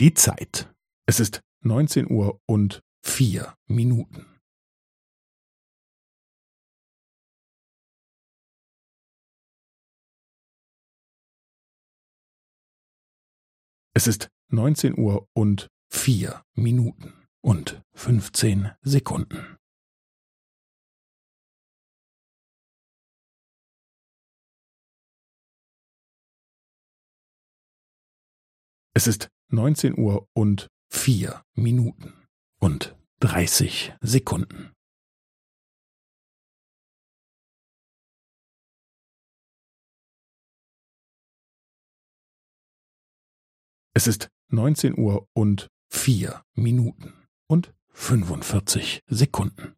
Die Zeit. Es ist neunzehn Uhr und vier Minuten. Es ist neunzehn Uhr und vier Minuten und fünfzehn Sekunden. Es ist neunzehn Uhr und vier Minuten und dreißig Sekunden. Es ist neunzehn Uhr und vier Minuten und fünfundvierzig Sekunden.